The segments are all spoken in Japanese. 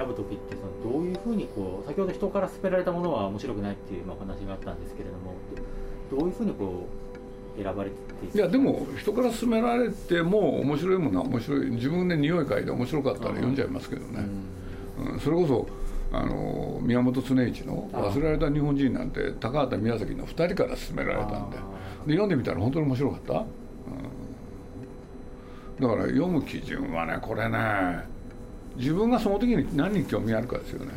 選ぶ時ってそのどういうふうにこう先ほど人から勧められたものは面白くないっていうまあお話があったんですけれどもどういうふうにこう選ばれていやでも人から勧められても面白いものは面白い。自分で匂い嗅いで面白かったら読んじゃいますけどね、うん、それこそあの宮本恒一の「忘れられた日本人」なんて高畑宮崎の2人から勧められたんで。で読んでみたら本当に面白かった、うん、だから読む基準はねこれね自分がその時に何に興味あるかですよね、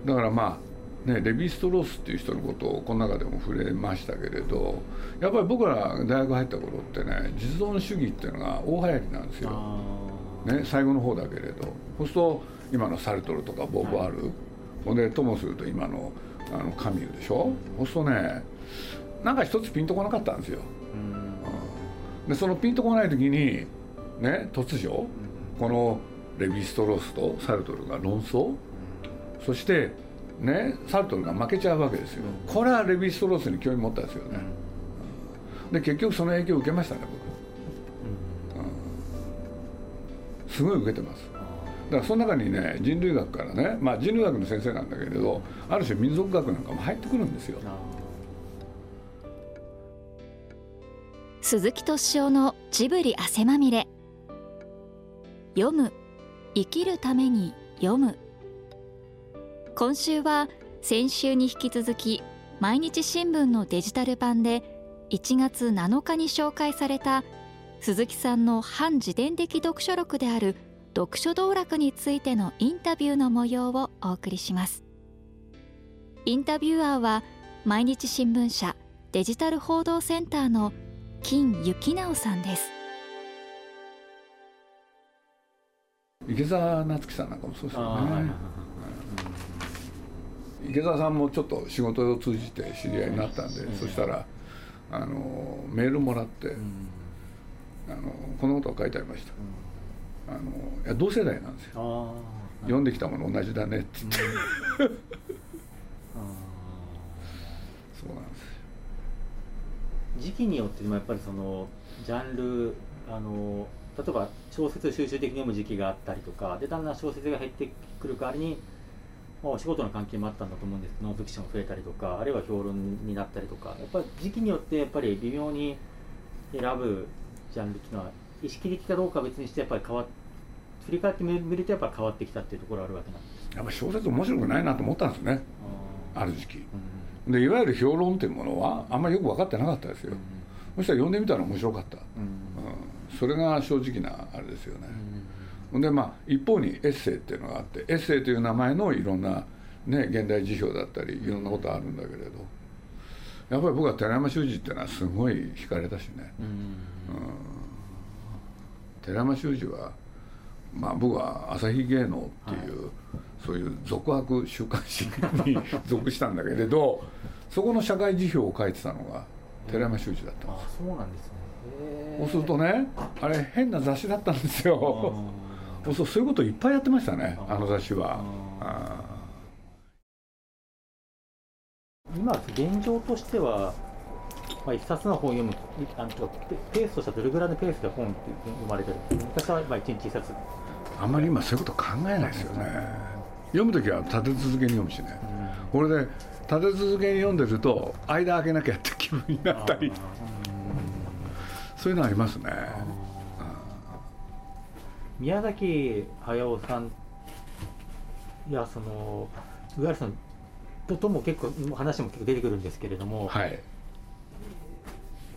うん、だからまあね、レヴィ・ストロースっていう人のことをこの中でも触れましたけれどやっぱり僕ら大学入った頃ってね実存主義っていうのが大流行りなんですよ、ね、最後の方だけれど。そうすると今のサルトルとかボーヴァール、ほんでともすると今のあのカミュでしょ。そうするとねなんか一つピンとこなかったんですよ、うん、でそのピンとこない時にね突如このレヴィ・ストロースとサルトルが論争？そしてねサルトルが負けちゃうわけですよ。これはレヴィ・ストロースに興味持ったんですよね。で結局その影響を受けましたね僕、うん、すごい受けてます。だからその中にね人類学からね、まあ、人類学の先生なんだけれどある種民族学なんかも入ってくるんですよ。鈴木敏夫のジブリ汗まみれ読む。生きるために読む。今週は先週に引き続き毎日新聞のデジタル版で1月7日に紹介された鈴木さんの反自伝的読書録である読書道楽についてのインタビューの模様をお送りします。インタビュアーは毎日新聞社デジタル報道センターの金幸直さんです。池澤夏樹さんなんかもそうですよね、池澤さんもちょっと仕事を通じて知り合いになったんで、そしたらあのメールもらって、あのこのことが書いてありました、あのいや同世代なんですよ。読んできたもの同じだねって言って。そうなんですよ。時期によってもやっぱりそのジャンルあの例えば小説を集中的に読む時期があったりとかでだんだん小説が減ってくる代わりに、まあ、お仕事の関係もあったんだと思うんですけどノンフィクションが増えたりとかあるいは評論になったりとかやっぱり時期によってやっぱり微妙に選ぶジャンルっていうのは意識的かどうかは別にしてやっぱり変わ振り返ってみるとやっぱ変わってきたっていうところあるわけなんですやっぱ小説面白くないなと思ったんですね。ある時期、うん、でいわゆる評論っていうものはあんまりよく分かってなかったですよ、うん、そしたら読んでみたら面白かった、うん、それが正直なあれですよね、でまあ一方にエッセイっていうのがあってエッセイという名前のいろんなね現代辞表だったりいろんなことあるんだけれどやっぱり僕は寺山修司っていうのはすごい惹かれたしね、うん。寺山修司は、まあ、僕は朝日芸能っていう、はい、そういう俗悪週刊誌に 属したんだけれどそこの社会辞表を書いてたのが寺山修司だったんです、そうなんですねそうするとねあれ変な雑誌だったんですよ。そうそういうこといっぱいやってましたねあの雑誌は。今現状としてはまあ、一冊の本を読むあのペースとしてはどれぐらいのペースで本って読まれてるんですか？昔はまあ一日一冊。あんまり今そういうこと考えないですよね。読む時は立て続けに読むしね、うん、これで立て続けに読んでると間開けなきゃって気分になったりそういうのありますね。宮崎駿さんいやそのいわゆるそのととも結構話も結構出てくるんですけれども、はい、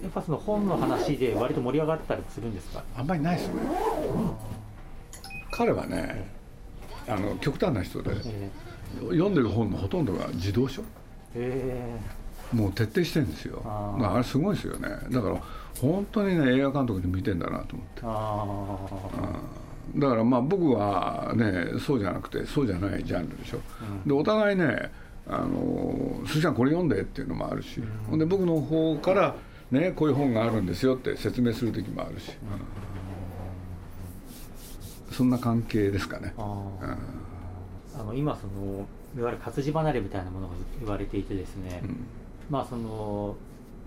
やっぱその本の話で割と盛り上がったりするんですか？あんまりないですね、彼はねあの極端な人で、えー、読んでる本のほとんどが児童書、え。ー、もう徹底してるんですよ。ああれすごいですよね。だから本当にね映画監督に向いてんだなと思って。あだからまあ僕はねそうじゃなくてそうじゃないジャンルでしょ、うん、でお互いねあの「すずちゃんこれ読んで」っていうのもあるし、うん、で僕の方から「ね、こういう本があるんですよって説明する時もあるし、うん、そんな関係ですかね。あの今そのいわゆる活字離れみたいなものが言われていてですね、うん、まあその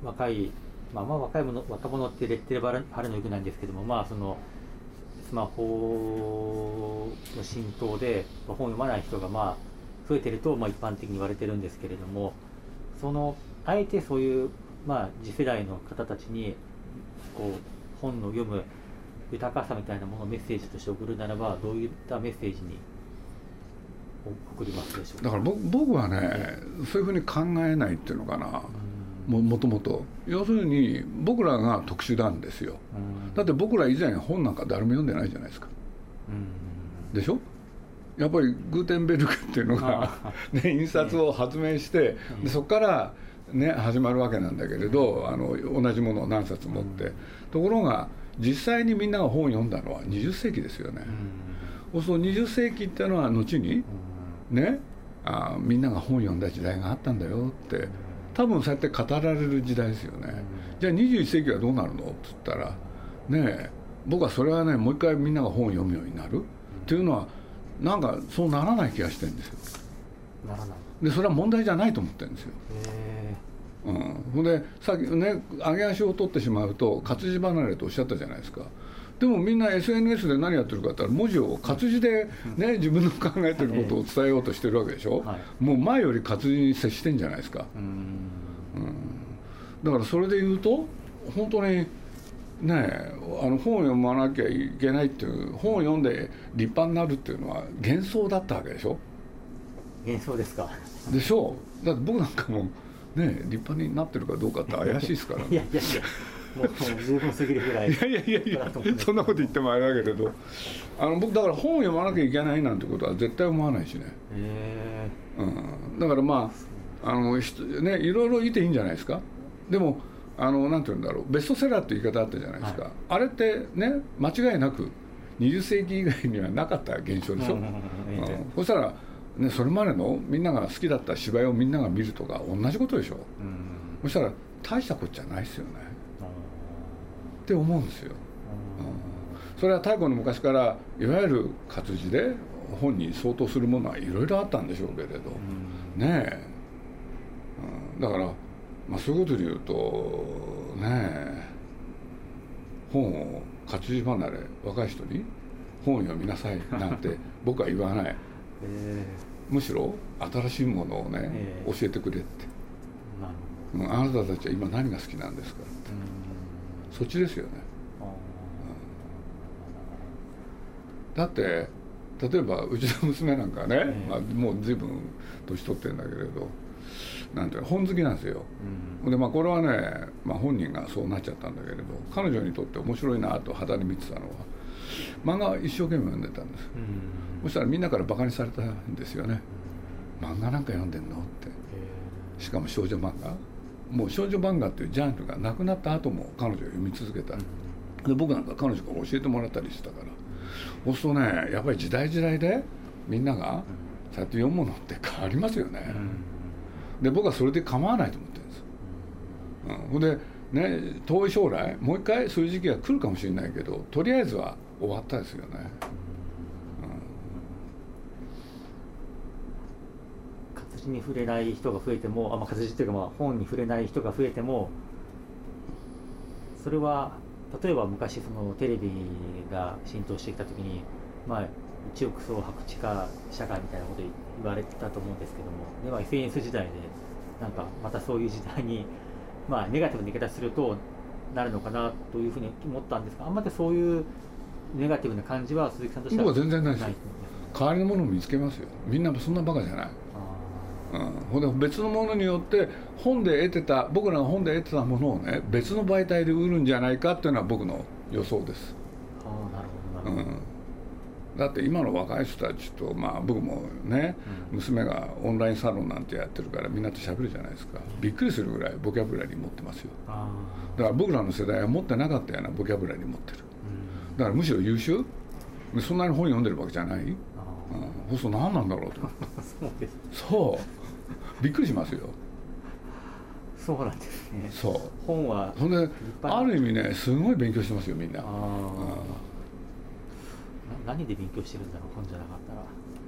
若いまあまあ若い者若者ってレッテル貼るのよくないんですけどもまあそのスマホの浸透で本を読まない人がまあ増えてるとまあ一般的に言われてるんですけれどもそのあえてそういうまあ次世代の方たちにこう本の読む豊かさみたいなものをメッセージとして送るならばどういったメッセージに送りますでしょうか？だから僕はねそういうふうに考えないっていうのかな、ももともと。要するに僕らが特殊なんですよ、だって僕ら以前本なんか誰も読んでないじゃないですか、でしょ？やっぱりグーテンベルクっていうのが、ね、印刷を発明して、でそこからね、始まるわけなんだけれどあの同じものを何冊持って、ところが実際にみんなが本を読んだのは20世紀ですよね、うん、そう20世紀っていうのは後に、ねあみんなが本を読んだ時代があったんだよって多分そうやって語られる時代ですよね、じゃあ21世紀はどうなるの？って言ったらね僕はそれはねもう一回みんなが本を読むようになる、っていうのはなんかそうならない気がしてるんですよ。ならない。でそれは問題じゃないと思ってるんですよ。うん、ほんでさっきね上げ足を取ってしまうと活字離れとおっしゃったじゃないですかでもみんな SNS で何やってるかって言ったら文字を活字で、ね、自分の考えてることを伝えようとしてるわけでしょ、はい、もう前より活字に接してんじゃないですか、うん、だからそれで言うと本当にねあの本を読まなきゃいけないっていう本を読んで立派になるっていうのは幻想だったわけでしょ。幻想ですか。でしょ。うだって僕なんかもね立派になってるかどうかって怪しいですから、ね、いやいやいやもう十分すぎるぐらいいやいやいやいやそんなこと言ってもあれだけれど。あの僕だから本を読まなきゃいけないなんてことは絶対思わないしね。うん、だからまああのねいろいろいていいんじゃないですか。でもあのなんて言うんだろう。ベストセラーって言い方あったじゃないですか、はい、あれってね間違いなく20世紀以外にはなかった現象でしょ、うん、そしたらね、それまでのみんなが好きだった芝居をみんなが見るとか同じことでしょ、うん、そしたら大したことじゃないですよね、って思うんですよ、うん、それは太古の昔からいわゆる活字で本に相当するものはいろいろあったんでしょうけれど、うん、ねえ、うん、だから、まあ、そういうことで言うとねえ。本を活字離れ若い人に本を読みなさいなんて 僕は言わない。えーむしろ新しいものをね、えー、教えてくれって、うん、あなたたちは今何が好きなんですか？って、そっちですよね、だって例えばうちの娘なんかね、えー、まあ、もう随分年取ってるんだけれどなんて本好きなんですよ、うん、でまあこれはね、まあ、本人がそうなっちゃったんだけれど彼女にとって面白いなと肌に見てたのは漫画一生懸命読んでたんです、うん。そしたらみんなからバカにされたんですよね。漫画なんか読んでんの？って。しかも少女漫画？もう少女漫画っていうジャンルがなくなった後も彼女は読み続けた。で僕なんか彼女から教えてもらったりしたから。そうするとねやっぱり時代時代でみんながそうやって読むものって変わりますよね。で僕はそれで構わないと思ってるんです。うん、ほんでね遠い将来もう一回そういう時期が来るかもしれないけどとりあえずは終わったですよねに触れない人が増えてもあ、まあ、活字というかまあ本に触れない人が増えてもそれは例えば昔そのテレビが浸透してきた時に、まあ、一億総白地化社会みたいなこと言われたと思うんですけどもで、は SNS 時代でなんかまたそういう時代に、まあ、ネガティブな言い方するとなるのかなというふうに思ったんですがあんまりそういうネガティブな感じは鈴木さんとしては全然ないです。代わりのものを見つけますよ。みんなそんなバカじゃないうん、ほんで別のものによって本で得てた僕らが本で得てたものをね別の媒体で売るんじゃないかっていうのは僕の予想です。あなるほどなるほど、うん。だって今の若い人たちと、まあ、僕もね、うん、娘がオンラインサロンなんてやってるからみんなと喋るじゃないですか。びっくりするぐらいボキャブラリー持ってますよ。だから僕らの世代は持ってなかったようなボキャブラリー持ってる、うん、だからむしろ優秀？そんなに本読んでるわけじゃない、うん、そうすると何なんだろうと そうびっくりしますよ。そうなんですね。そう。本はそんである意味ねすごい勉強してますよみんな。何で勉強してるんだろう本じゃなかったら。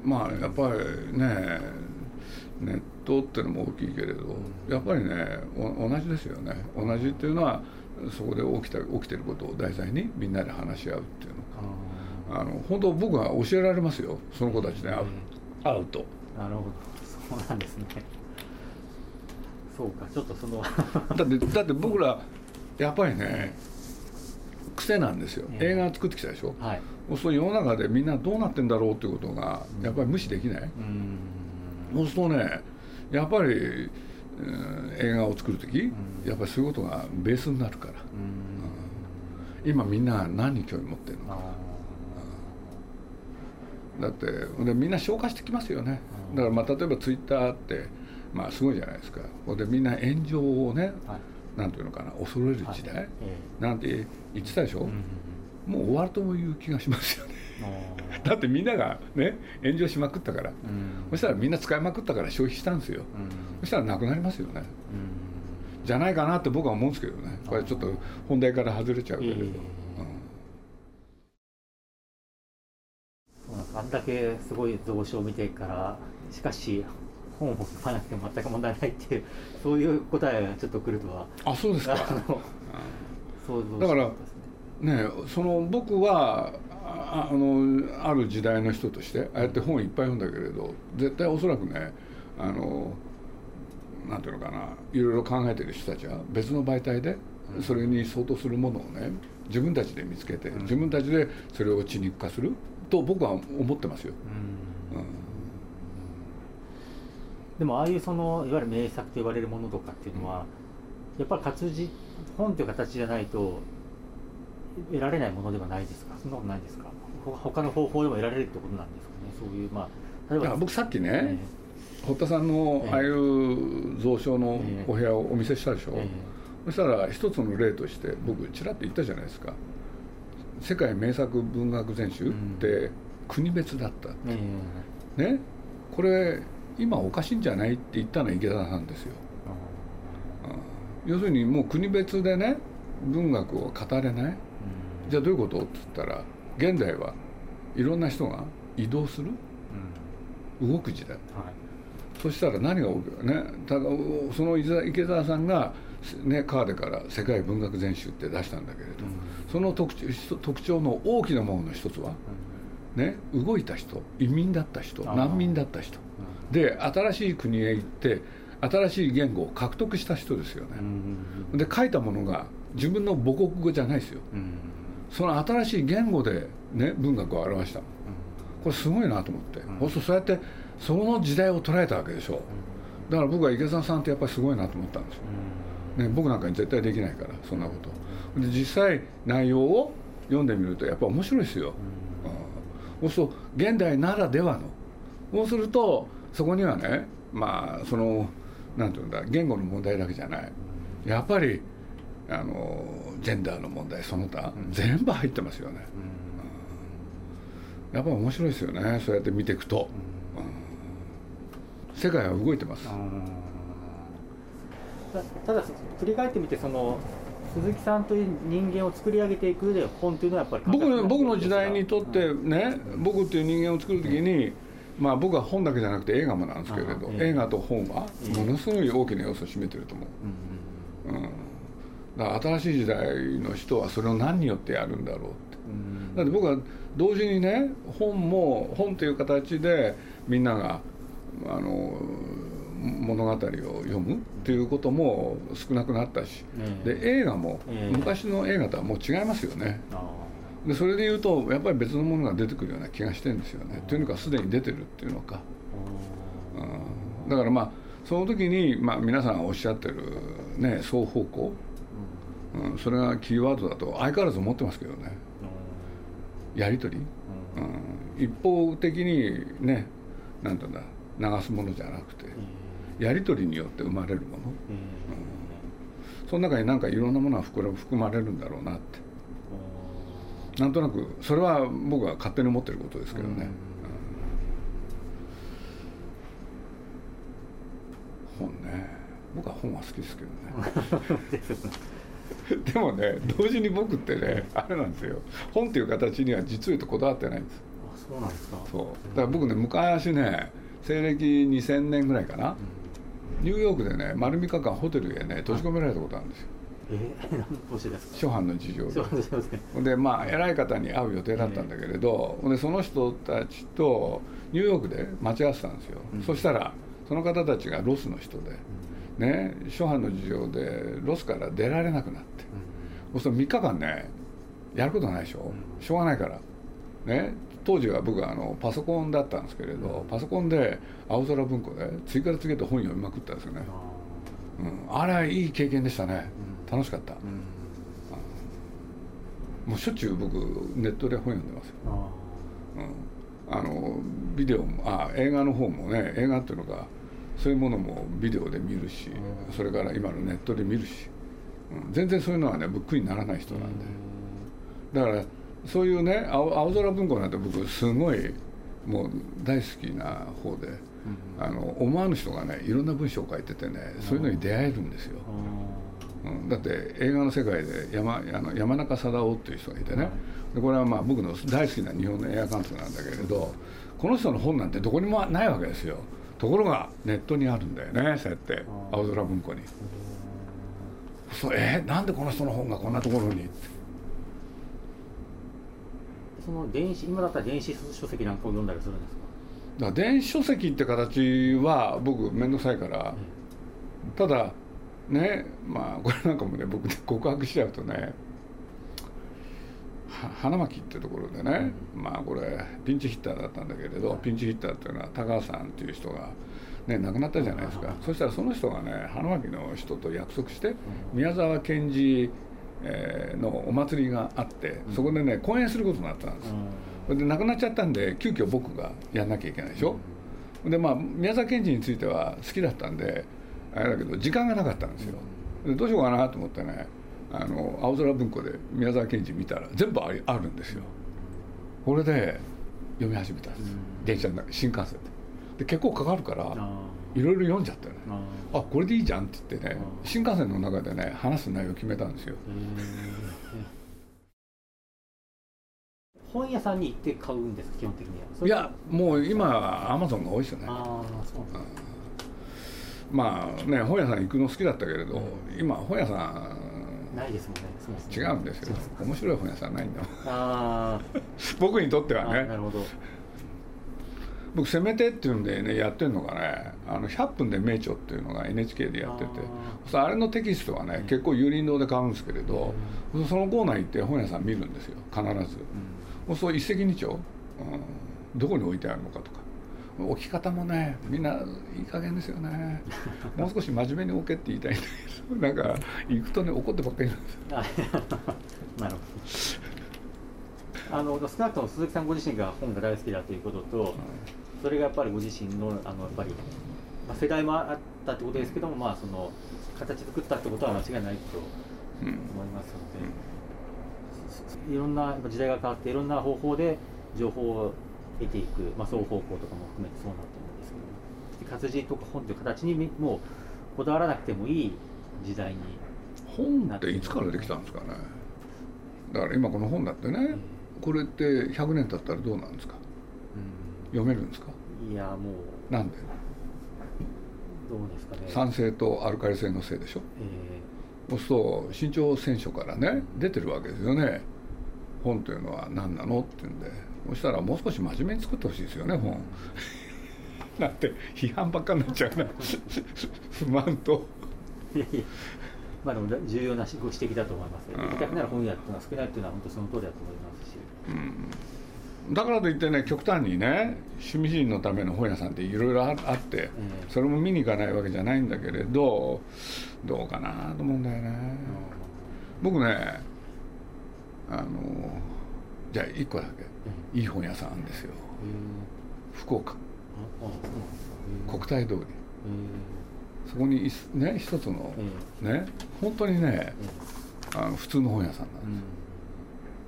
まあやっぱりねネットってのも大きいけれど、うん、やっぱりね同じですよね。同じっていうのはそこで起きた起きてることを題材にみんなで話し合うっていうのか。あの本当僕は教えられますよその子たちね、会うと。なるほど。そうなんですねそうかちょっとその だってだって僕らやっぱりね癖なんですよ、映画作ってきたでしょ、はい、そう世の中でみんなどうなってんだろうっていうことがやっぱり無視できない、うん、そうするとねやっぱり、うん、映画を作る時、うん、やっぱりそういうことがベースになるから、うん、今みんな何に興味持ってるの？かだってでみんな消化してきますよね。だからまあ例えばツイッターってまあすごいじゃないですか。でみんな炎上をね、はい、なんていうのかな恐れる時代、はい、なんて言ってたでしょ、うん、もう終わるという気がしますよね。だってみんながね炎上しまくったから、うん、そしたらみんな使いまくったから消費したんですよ、うん、そしたらなくなりますよね、じゃないかなって僕は思うんですけどね。これちょっと本題から外れちゃうけれど、あんだけすごい増床を見てからしかし本を読まなくても全く問題ないっていうそういう答えがちょっと来るとは。あそうですか。だからねその僕はあのある時代の人としてああやって本いっぱい読んだけれど絶対おそらくねあのなんていうのかないろいろ考えてる人たちは別の媒体でそれに相当するものをね自分たちで見つけて自分たちでそれを血肉化すると僕は思ってますよ。うん、でもああいうそのいわゆる名作と言われるものとかっていうのはやっぱり活字本という形じゃないと得られないものではないですか？そんなことないですか？他の方法でも得られるってことなんですかね？そういうまあ例えば僕さっきね、えー、堀田さんのああいう蔵書のお部屋をお見せしたでしょ、えー、そしたら一つの例として僕ちらっと言ったじゃないですか。世界名作文学全集って国別だったって、うん、ね？これ今おかしいんじゃないって言ったのは池田さんですよ、要するにもう国別でね文学を語れない、うん、じゃあどういうことって言ったら現代はいろんな人が移動する、うん、動く時代、はい、そしたら何が起きるね。ただその池澤さんがね、カーデから「世界文学全集」って出したんだけれど、うん、その特特徴の大きなものの一つは、うん、ね、動いた人移民だった人難民だった人、うん、で新しい国へ行って新しい言語を獲得した人ですよね、で書いたものが自分の母国語じゃないですよ、その新しい言語で、ね、文学を表した。これすごいなと思って、そうするとそうやってその時代を捉えたわけでしょ。だから僕は池澤さんってやっぱりすごいなと思ったんですよ、ね、僕なんかに絶対できないからそんなこと。で実際内容を読んでみるとやっぱ面白いですよ、うん、そうすると現代ならではの。そうするとそこにはねまあそのなんていうんだ言語の問題だけじゃない。やっぱりあのジェンダーの問題その他、全部入ってますよね、うん、やっぱ面白いですよね。そうやって見ていくと、うん、世界は動いてます、ただ振り返ってみてその鈴木さんという人間を作り上げていく上で本というのはやっぱり僕僕の時代にとってね、うん、僕っていう人間を作る時に、まあ、僕は本だけじゃなくて映画もなんですけれど、映画と本はものすごい大きな要素を占めてると思う、うん、うん、だから新しい時代の人はそれを何によってやるんだろうって、うん、だって僕は同時にね本も本という形でみんながあの物語を読むっていうことも少なくなったし、で映画も昔の映画とはもう違いますよね。でそれでいうとやっぱり別のものが出てくるような気がしてるんですよね。というのかすでに出てるっていうのか。うん、だからまあその時に、まあ、皆さんおっしゃってる、ね、双方向、うん、それがキーワードだと相変わらず思ってますけどね。やり取り、うん、一方的にねなんていうんだ。流すものじゃなくて。やり取りによって生まれるもの、うん、その中になんかいろんなものが含まれるんだろうなってなんとなくそれは僕は勝手に思ってることですけどね、本ね。僕は本は好きですけどね。でもね同時に僕ってねあれなんですよ。本っていう形には実を言うとこだわってないんです。あそうなんですか。そう。だから僕ね昔ね西暦2000年ぐらいかな、うん。ニューヨークでね丸3日間ホテルへね閉じ込められたことあるんですよ初版の事情で。でまあ偉い方に会う予定だったんだけれど、でその人たちとニューヨークで待ち合わせたんですよ、うん。そしたらその方たちがロスの人で、ね諸般の事情でロスから出られなくなって。そうすると3日間ねやることないでしょ、うん。しょうがないから。ね当時は僕はあのパソコンだったんですけれど、パソコンで青空文庫で次から次へと本読みまくったんですよね、あうん、あれはいい経験でしたね。うん楽しかった、ーうん。もうしょっちゅう僕ネットで本読んでますよ、あうん、あのビデオもあ映画の方もね映画っていうのかそういうものもビデオで見るし、うん。それから今のネットで見るし、うん、全然そういうのはね僕にならない人ーなんで、だからそういうね青青空文庫なんて僕すごいもう大好きな方でうん。あの思わぬ人がねいろんな文章を書いててねそういうのに出会えるんですよ、あうん、だって映画の世界で山あの山中貞夫っていう人がいてね、はい。でこれはまあ僕の大好きな日本の映画監督なんだけれどこの人の本なんてどこにもないわけですよ。ところがネットにあるんだよねそうやって青空文庫に。ーそうえーなんでこの人の本がこんなところに？その電子今だったら電子書籍なんかを読んだりするんですか？だ電子書籍って形は僕面倒くさいからただねまあこれなんかもね僕告白しちゃうとねは花巻ってところでね、まあこれピンチヒッターだったんだけれどピンチヒッターっていうのは高橋さんっていう人が、ね、亡くなったじゃないですか、そしたらその人がね花巻の人と約束して宮沢賢治、えーのお祭りがあってそこでね講演することになったんです、それで亡くなっちゃったんで急遽僕がやんなきゃいけないでしょ、でまあ宮沢賢治については好きだったんであれだけど時間がなかったんですよ。でどうしようかなと思ってねあの青空文庫で宮沢賢治見たら全部あるんですよ。これで読み始めたんです、うん。電車の中新幹線で。で結構かかるからあいろいろ読んじゃってね。ー。ああこれでいいじゃんって言ってねうん新幹線の中でね話す内容を決めたんですよ。本屋さんに行って買うんですか基本的には。いやもう今はアマゾンが多いですよね。ああそうなんだまあね本屋さん行くの好きだったけれど、うん。今本屋さんないですもんね。そうです違ねうんですよ。面白い本屋さんないんだもんあ 僕にとってはね。なるほど。僕「せめて」っていうんでねやってるのがね「あの100分で名著」っていうのが NHK でやっててあそうあれのテキストはね、うん。結構有林堂で買うんですけれど、そのコーナー行って本屋さん見るんですよ。必ず。うん。そう一石二鳥、うん、どこに置いてあるのかとか置き方もねみんないい加減ですよね。もう少し真面目に置けって言いたいんだけど なんか行くとね怒ってばっかりなんですよ。あ なるほど。あの少なくとも鈴木さんご自身が本が大好きだということと、それがやっぱりご自身のあのやっぱり、まあ、世代もあったってことですけども、まあ、その形作ったってことは間違いないとうん思いますので、いろんなやっぱ時代が変わっていろんな方法で情報を得ていく、まあ、双方向とかも含めてそうなと思うんですけど活字とか本という形にもうこだわらなくてもいい時代に、本っていつからできたんですかね。だから今この本だってねこれって100年経ったらどうなんですか？読めるんですか？いやもうなんで？どうですかね。酸性とアルカリ性のせいでしょ？えそうすると新潮選書からね出てるわけですよね。本というのは何なの？って言うんでそしたらもう少し真面目に作ってほしいですよね本。だって批判ばっかになっちゃうな。不満と。ーいやいや。まあでも重要なご指摘だと思いますうん。行きたくなる本屋っていうのは少ないっていうのは本当その通りだと思いますし。だからといってね極端にね趣味人のための本屋さんっていろいろああってええ。それも見に行かないわけじゃないんだけれどどうかなと思うんだよね。僕ねあのじゃあ1個だけ。いい本屋さんあるんですよ。福岡。国体通り。そこにね一つのええね本当にねええあの普通の本屋さん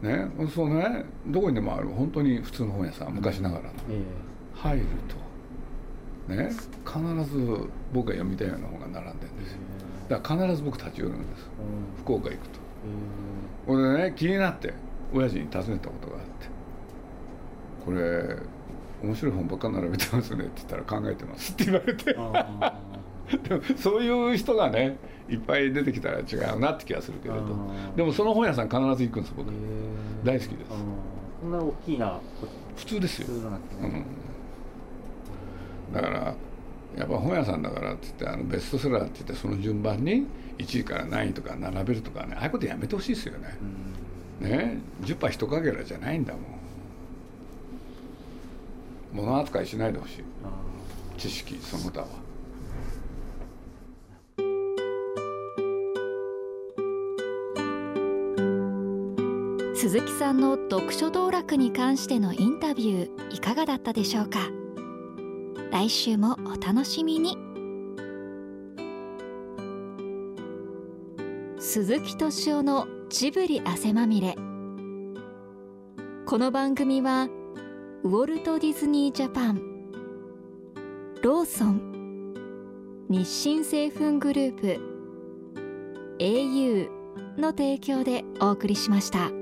なんうん。です、ねそうね。どこにでもある。本当に普通の本屋さん。昔ながらの。え入ると。ね必ず僕が読みたいような本が並んでるんえですよ。だから必ず僕立ち寄るんです。うん。福岡行くと。えこれでね気になって親父に尋ねたことがあって「これ面白い本ばっか並べてますね」って言ったら「考えてます」って言われて。えああ そういう人がねいっぱい出てきたら違うなって気がするけれど。でもその本屋さん必ず行くんです僕。大好きです。そんな大きいな普通ですよ、ね。うん、だからやっぱ本屋さんだからって言ってあのベストセラーって言ってその順番に1位から何位とか並べるとかねああいうことやめてほしいですよね、うん、ね10杯一かけらじゃないんだもん。物扱いしないでほしい。知識その他は。鈴木さんの読書道楽に関してのインタビューいかがだったでしょうか？来週もお楽しみに。鈴木敏夫のジブリ汗まみれこの番組はウォルト・ディズニー・ジャパンローソン日清製粉グループ au の提供でお送りしました。